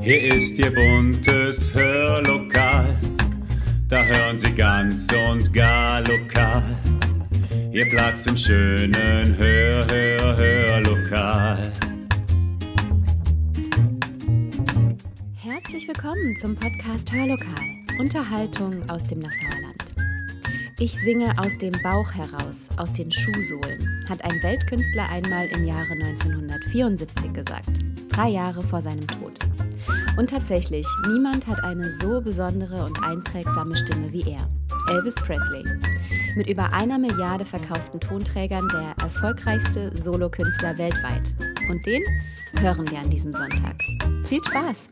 Hier ist Ihr buntes Hörlokal, da hören Sie ganz und gar lokal. Ihr Platz im schönen Hör, Hör, Hörlokal. Herzlich willkommen zum Podcast Hörlokal, Unterhaltung aus dem Nassauerland. Ich singe aus dem Bauch heraus, aus den Schuhsohlen, hat ein Weltkünstler einmal im Jahre 1974 gesagt, drei Jahre vor seinem Tod. Und tatsächlich, niemand hat eine so besondere und einprägsame Stimme wie er. Elvis Presley. Mit über einer Milliarde verkauften Tonträgern der erfolgreichste Solokünstler weltweit. Und den hören wir an diesem Sonntag. Viel Spaß!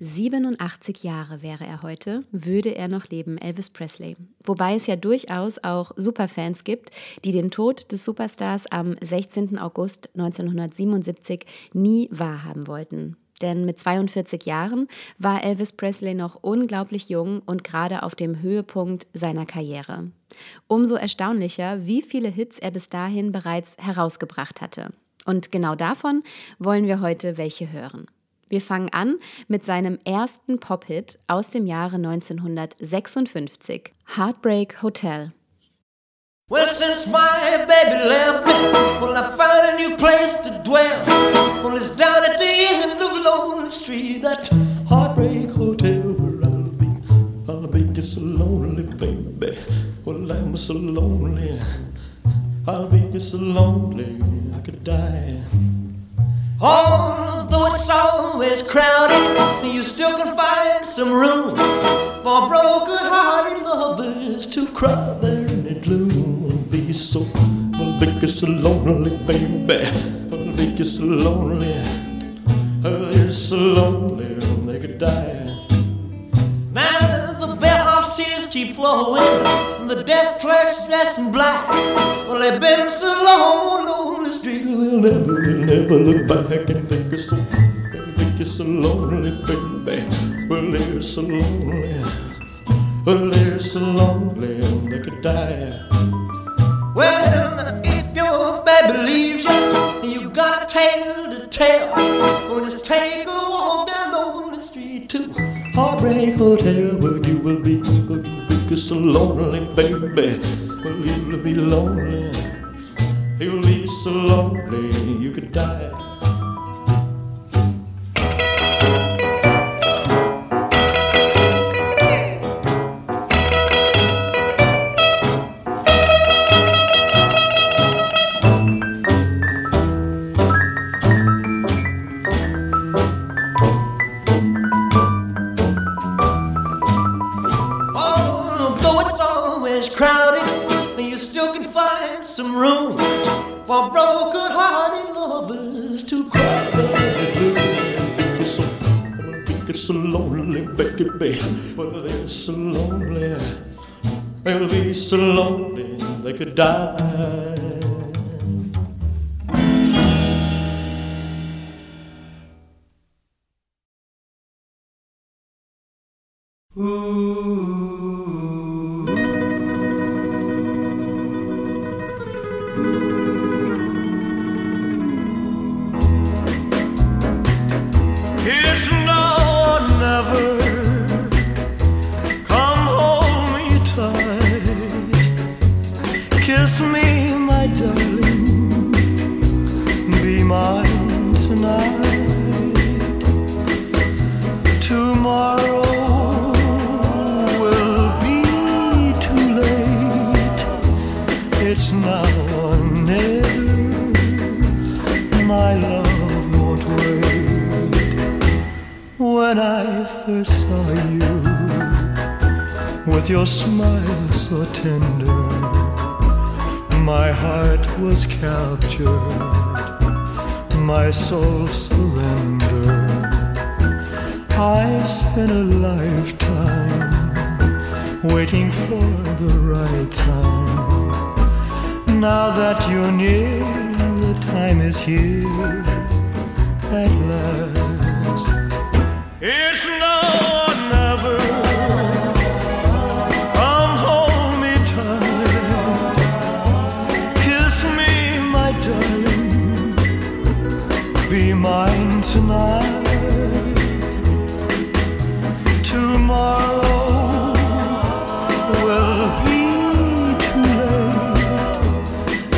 87 Jahre wäre er heute, würde er noch leben, Elvis Presley. Wobei es ja durchaus auch Superfans gibt, die den Tod des Superstars am 16. August 1977 nie wahrhaben wollten. Denn mit 42 Jahren war Elvis Presley noch unglaublich jung und gerade auf dem Höhepunkt seiner Karriere. Umso erstaunlicher, wie viele Hits er bis dahin bereits herausgebracht hatte. Und genau davon wollen wir heute welche hören. Wir fangen an mit seinem ersten Pop-Hit aus dem Jahre 1956, Heartbreak Hotel. Well, since my baby left me, well, I found a new place to dwell. Well, it's down at the end of Lonely Street, that heartbreak hotel where I'll be. I'll be just so lonely, baby. Well, I'm so lonely. I'll be just so lonely, I could die. Although it's always crowded, you still can find some room for broken-hearted lovers to cry there in the gloom. Be so, well, be so lonely, baby. I'll be so lonely. They're so lonely they could die. Now the bellhop's tears keep flowing, the desk clerk's dressed in black. Well, they've been so long on the street, they'll never, they'll never look back and think it's so, think it's so lonely, baby. Well, they're so lonely, well, they're so lonely they could die. Well, if your baby leaves you, you got a tale to tell. Well, just take a walk down on the street to Heartbreak Hotel, where you will be, will be so lonely, baby. Well, you'll be lonely, you'll be so lonely you could die. Lonely, baby. Well, they're so lonely. They'll be so lonely they could die. Me tight. Your smile so tender, my heart was captured, my soul surrendered. I spent a lifetime waiting for the right time. Now that you're near, the time is here at last.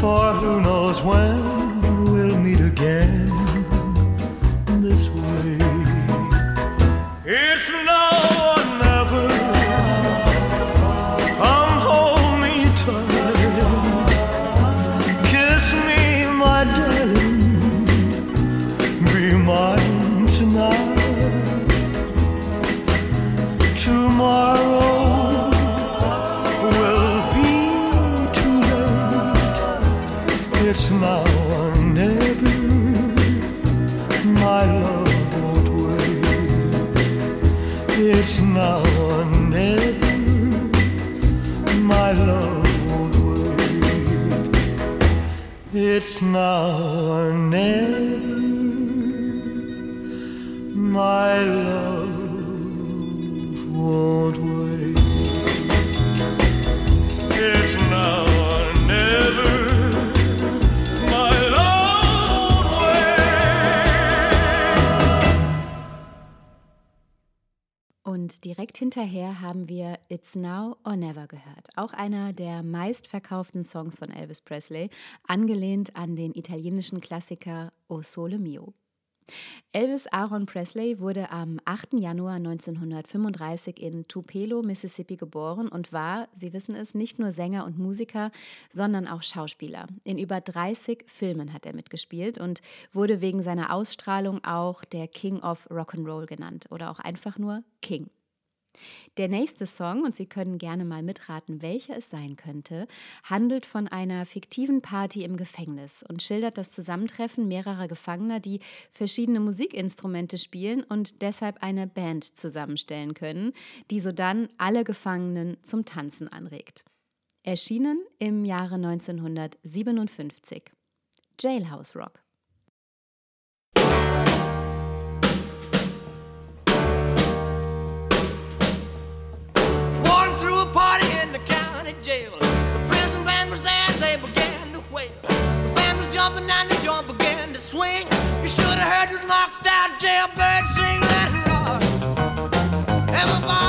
For who knows when we'll meet again now or never. Direkt hinterher haben wir It's Now or Never gehört. Auch einer der meistverkauften Songs von Elvis Presley, angelehnt an den italienischen Klassiker O Sole Mio. Elvis Aaron Presley wurde am 8. Januar 1935 in Tupelo, Mississippi geboren und war, Sie wissen es, nicht nur Sänger und Musiker, sondern auch Schauspieler. In über 30 Filmen hat er mitgespielt und wurde wegen seiner Ausstrahlung auch der King of Rock'n'Roll genannt oder auch einfach nur King. Der nächste Song, und Sie können gerne mal mitraten, welcher es sein könnte, handelt von einer fiktiven Party im Gefängnis und schildert das Zusammentreffen mehrerer Gefangener, die verschiedene Musikinstrumente spielen und deshalb eine Band zusammenstellen können, die sodann alle Gefangenen zum Tanzen anregt. Erschienen im Jahre 1957. Jailhouse Rock. County jail. The prison band was there, they began to wail. The band was jumping and the joint began to swing. You should have heard this knocked out jailbird sing, it rock. Everybody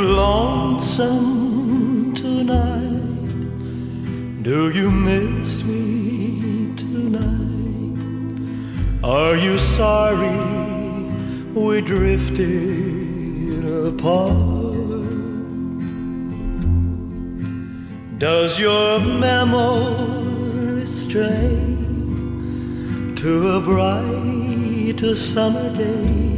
lonesome tonight? Do you miss me tonight? Are you sorry we drifted apart? Does your memory stray to a bright summer day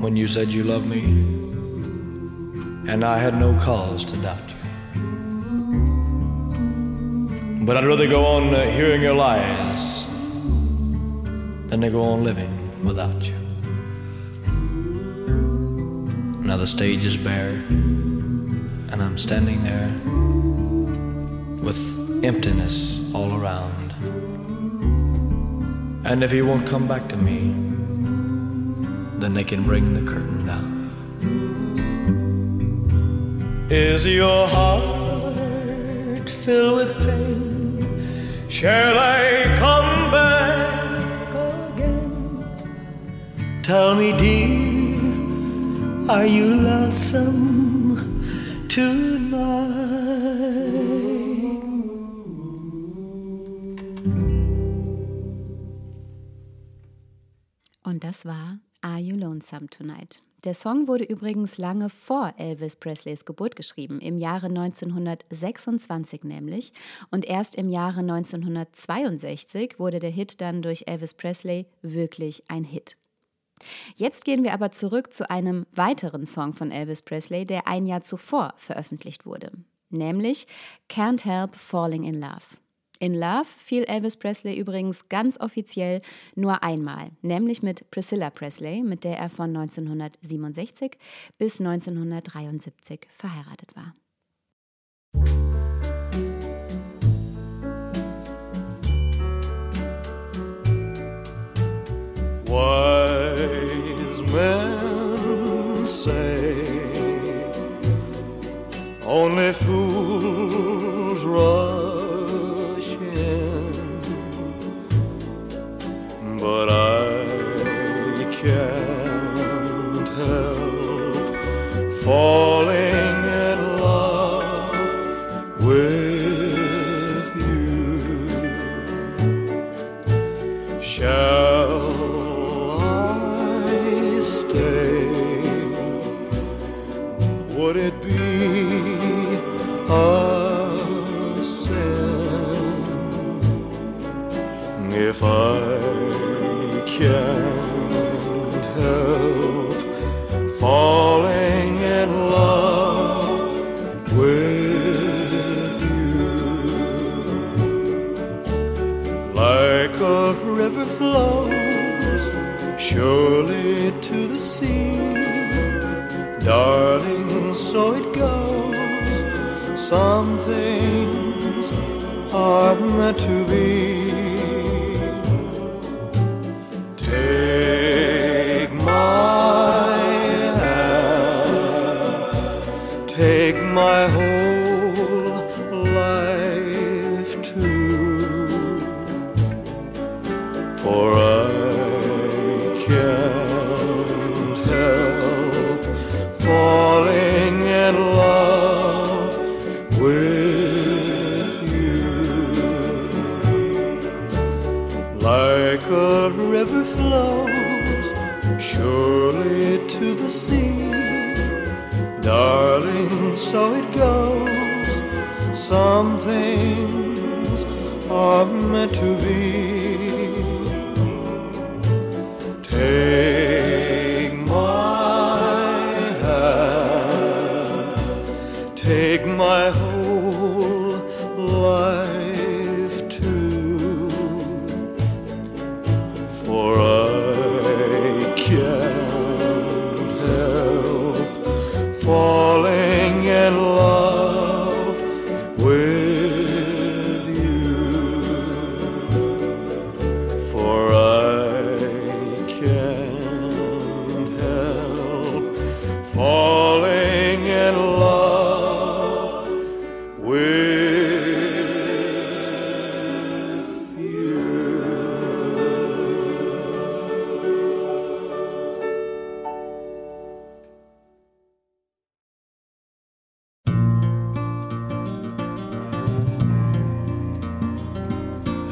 when you said you loved me, and I had no cause to doubt you. But I'd rather go on uh, hearing your lies than to go on living without you. Now the stage is bare, and I'm standing there with emptiness all around. And if he won't come back to me, then they can bring the curtain down. Is your heart filled with pain? Shall I come back again? Tell me, dear, are you lonesome tonight? Und das war Are You Lonesome Tonight? Der Song wurde übrigens lange vor Elvis Presleys Geburt geschrieben, im Jahre 1926 nämlich. Und erst im Jahre 1962 wurde der Hit dann durch Elvis Presley wirklich ein Hit. Jetzt gehen wir aber zurück zu einem weiteren Song von Elvis Presley, der ein Jahr zuvor veröffentlicht wurde, nämlich Can't Help Falling in Love. In Love fiel Elvis Presley übrigens ganz offiziell nur einmal, nämlich mit Priscilla Presley, mit der er von 1967 bis 1973 verheiratet war. Wise men say only fools rush but I can't help falling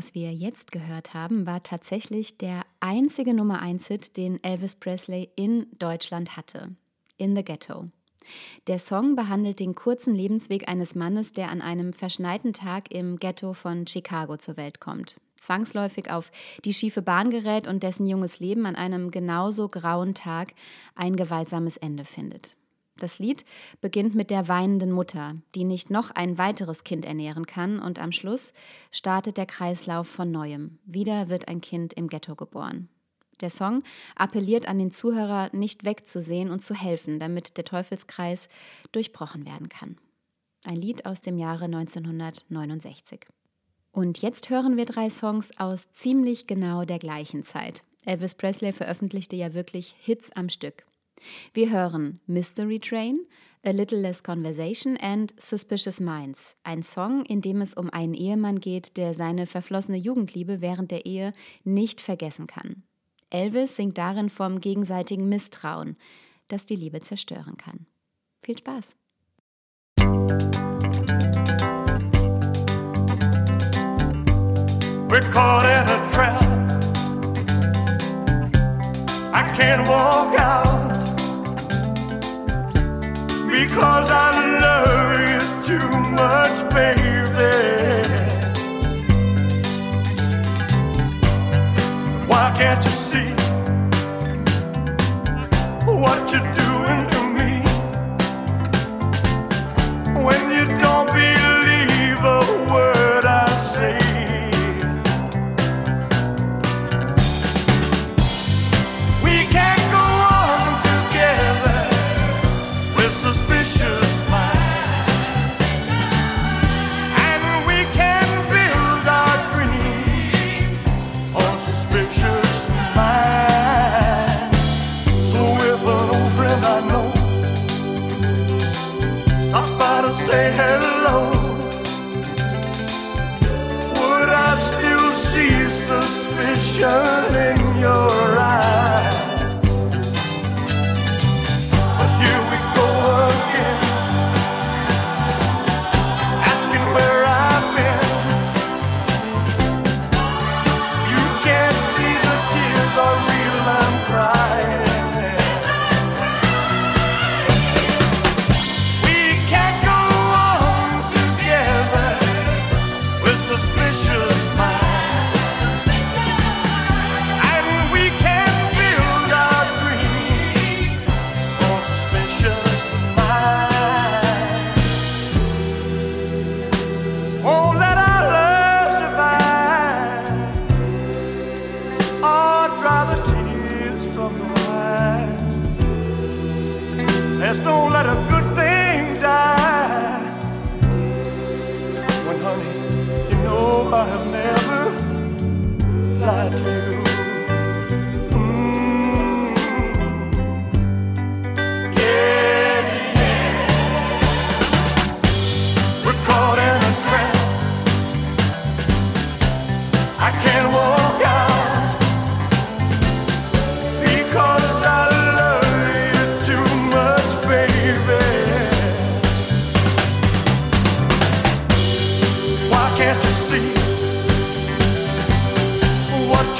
Was wir jetzt gehört haben, war tatsächlich der einzige Nummer 1-Hit, den Elvis Presley in Deutschland hatte. In the Ghetto. Der Song behandelt den kurzen Lebensweg eines Mannes, der an einem verschneiten Tag im Ghetto von Chicago zur Welt kommt. Zwangsläufig auf die schiefe Bahn gerät und dessen junges Leben an einem genauso grauen Tag ein gewaltsames Ende findet. Das Lied beginnt mit der weinenden Mutter, die nicht noch ein weiteres Kind ernähren kann und am Schluss startet der Kreislauf von neuem. Wieder wird ein Kind im Ghetto geboren. Der Song appelliert an den Zuhörer, nicht wegzusehen und zu helfen, damit der Teufelskreis durchbrochen werden kann. Ein Lied aus dem Jahre 1969. Und jetzt hören wir drei Songs aus ziemlich genau der gleichen Zeit. Elvis Presley veröffentlichte ja wirklich Hits am Stück. Wir hören Mystery Train, A Little Less Conversation and Suspicious Minds, ein Song, in dem es um einen Ehemann geht, der seine verflossene Jugendliebe während der Ehe nicht vergessen kann. Elvis singt darin vom gegenseitigen Misstrauen, das die Liebe zerstören kann. Viel Spaß! We're caught in a trap. I can't walk out. because I love you too much, baby. Why can't you see what you're doing?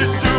you do?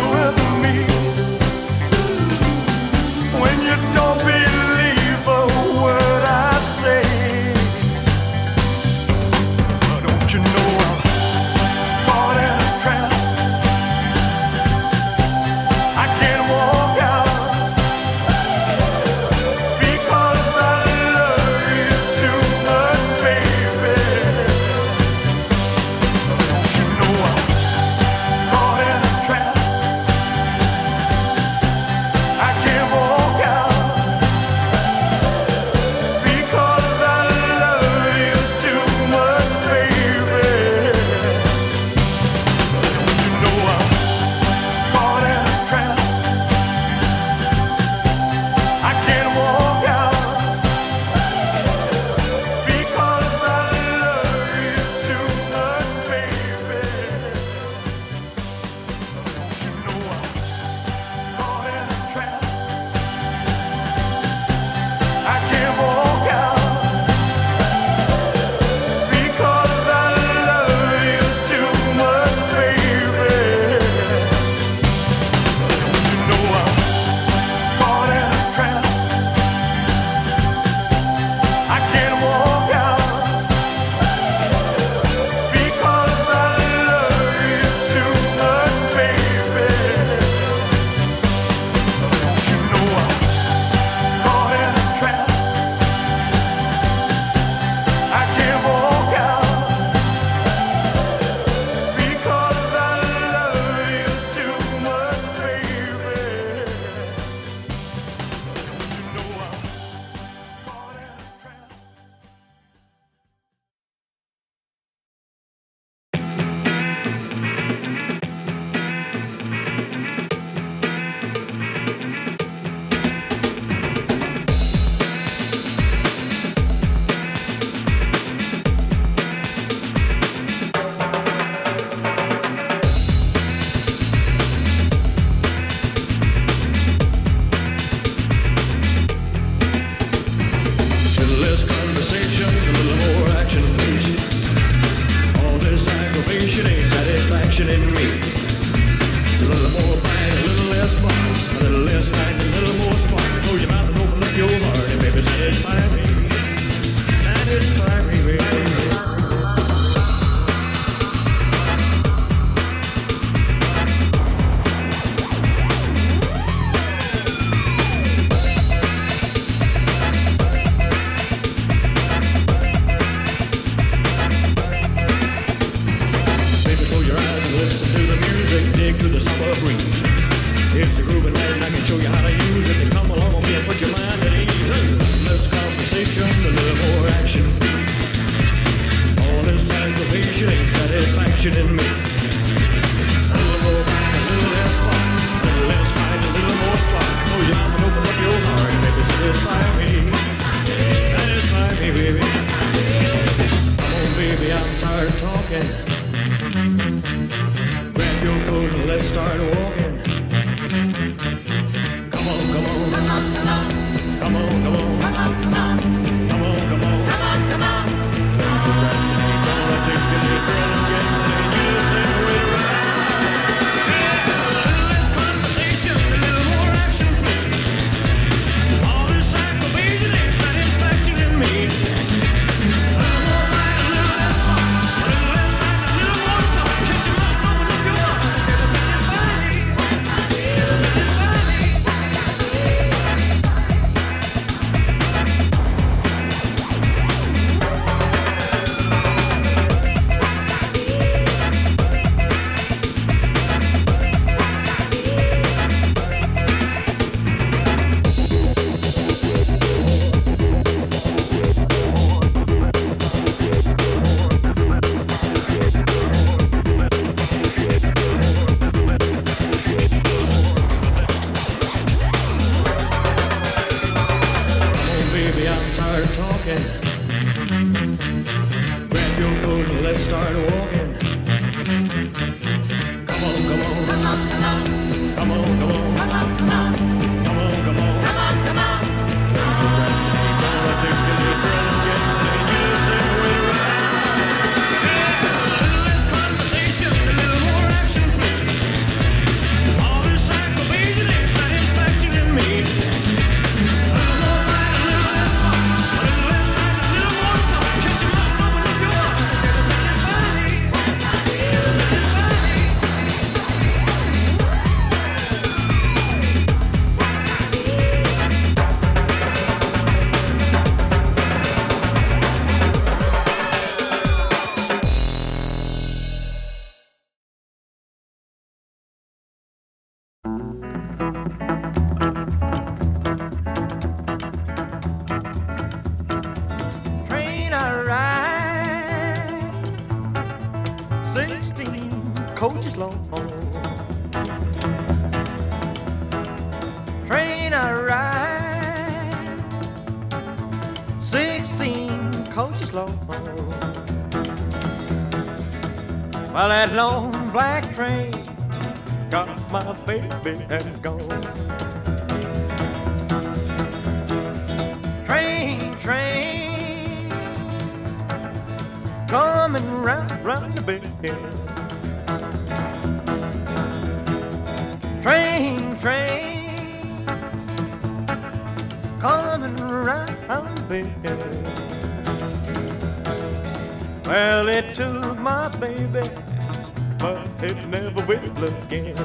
it never will again.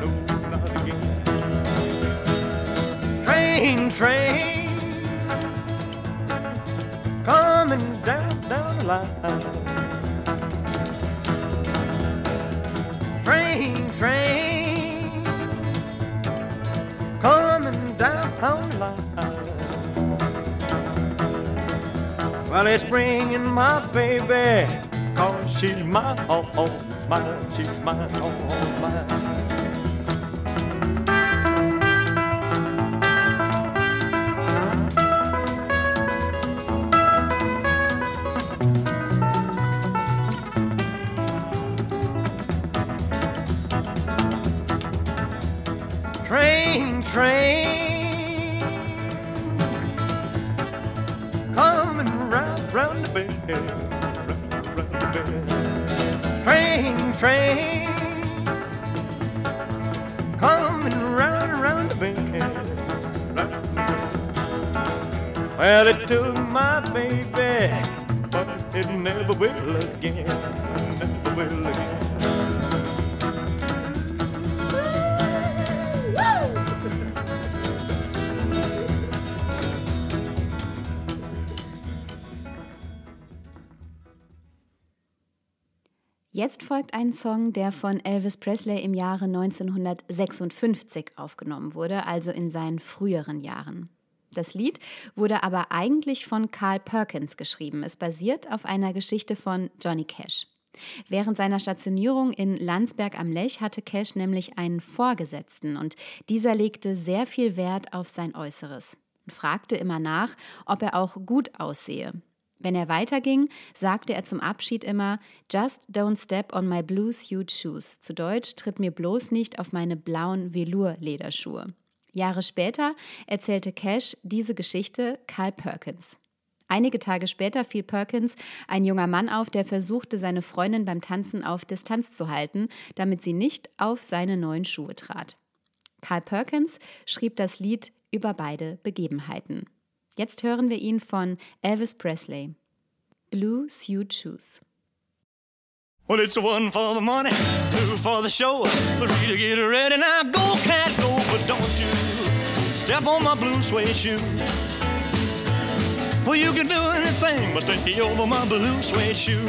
No, not again. Train, train, coming down, down the line. Train, train, coming down the line. Well, it's bringing my baby, cause she's my all magic man, oh, oh man. Jetzt folgt ein Song, der von Elvis Presley im Jahre 1956 aufgenommen wurde, also in seinen früheren Jahren. Das Lied wurde aber eigentlich von Carl Perkins geschrieben. Es basiert auf einer Geschichte von Johnny Cash. Während seiner Stationierung in Landsberg am Lech hatte Cash nämlich einen Vorgesetzten und dieser legte sehr viel Wert auf sein Äußeres und fragte immer nach, ob er auch gut aussehe. Wenn er weiterging, sagte er zum Abschied immer Just don't step on my blue suit shoes. Zu Deutsch tritt mir bloß nicht auf meine blauen Velour-Lederschuhe. Jahre später erzählte Cash diese Geschichte Carl Perkins. Einige Tage später fiel Perkins ein junger Mann auf, der versuchte, seine Freundin beim Tanzen auf Distanz zu halten, damit sie nicht auf seine neuen Schuhe trat. Carl Perkins schrieb das Lied über beide Begebenheiten. Jetzt hören wir ihn von Elvis Presley. Blue Suede Shoes. Well, it's one for the money, two for the show, three to get ready. Now go, cat, go, but don't you step on my blue suede shoe. Well, you can do anything but stay over my blue suede shoe.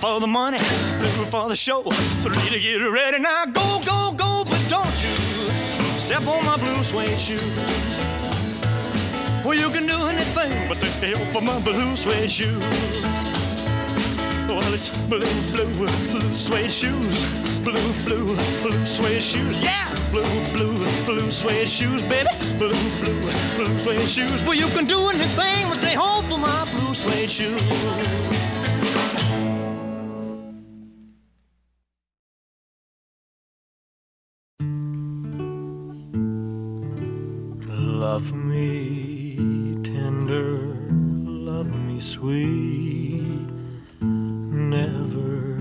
For the money, two for the show, three to get ready. Now go, go, go, but don't you step on my blue suede shoe. Well, you can do anything but take the help of my blue suede shoe. Well, it's blue, blue, blue suede shoes. Blue, blue, blue suede shoes. Yeah! Blue, blue, blue suede shoes, baby. Blue, blue, blue suede shoes. Well, you can do anything but stay home for my blue suede shoes. Sweet, never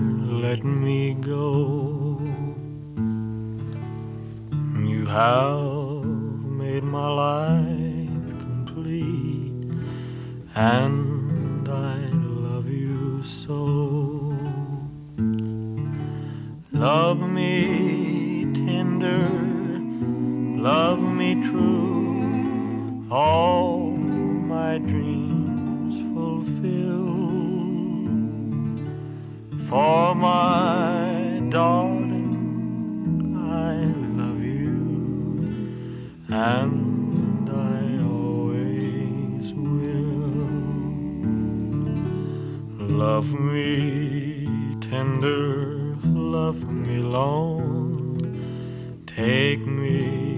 let me go. You have and I always will. Love me tender, love me long, take me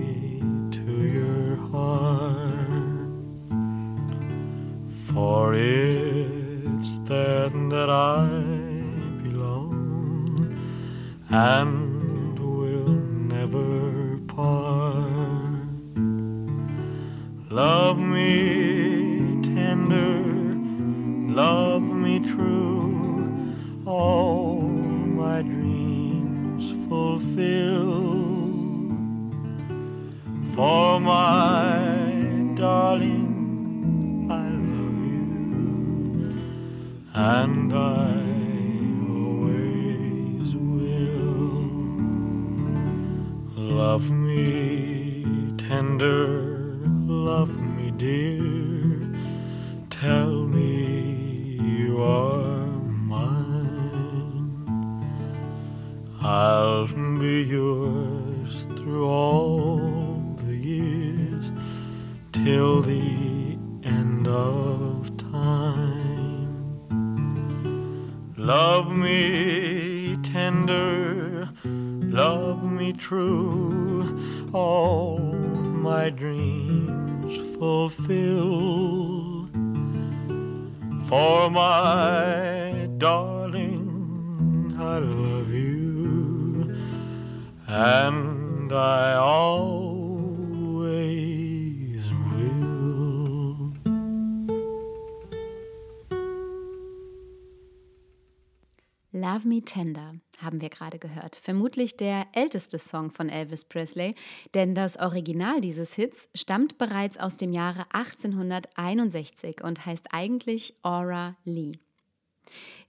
me tender, love me true, all my dreams fulfill. For my darling, I love you, and I always Love Me Tender haben wir gerade gehört. Vermutlich der älteste Song von Elvis Presley, denn das Original dieses Hits stammt bereits aus dem Jahre 1861 und heißt eigentlich Aura Lee.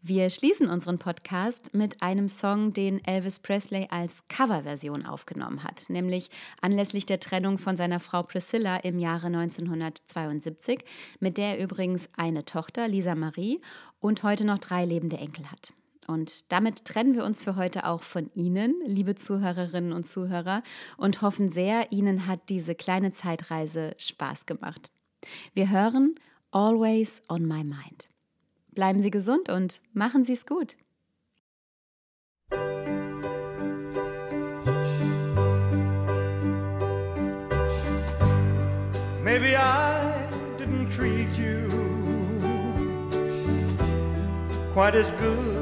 Wir schließen unseren Podcast mit einem Song, den Elvis Presley als Coverversion aufgenommen hat, nämlich anlässlich der Trennung von seiner Frau Priscilla im Jahre 1972, mit der er übrigens eine Tochter, Lisa Marie, und heute noch drei lebende Enkel hat. Und damit trennen wir uns für heute auch von Ihnen, liebe Zuhörerinnen und Zuhörer, und hoffen sehr, Ihnen hat diese kleine Zeitreise Spaß gemacht. Wir hören Always on My Mind. Bleiben Sie gesund und machen Sie es gut. Maybe I didn't treat you quite as good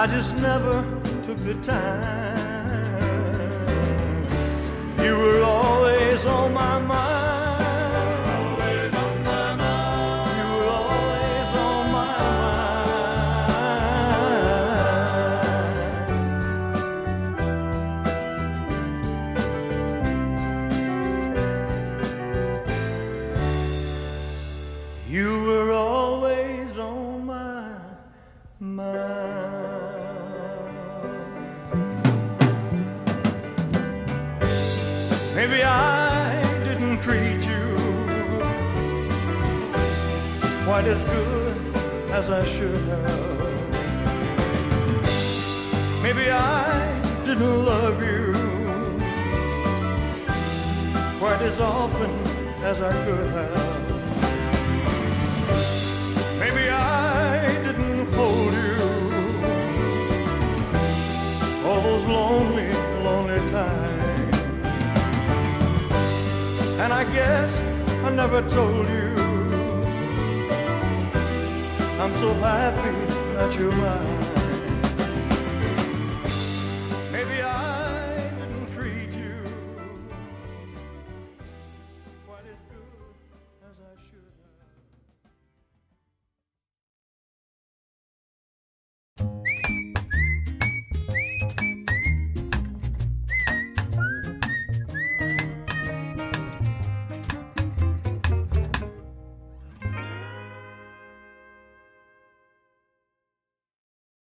I just never took the time. You were always on my mind. Always on my mind. You were always on my mind. You were always on my mind. I should have. Maybe I didn't love you quite as often as I could have. Maybe I didn't hold you all those lonely, lonely times. And I guess I never told you I'm so happy that you're mine.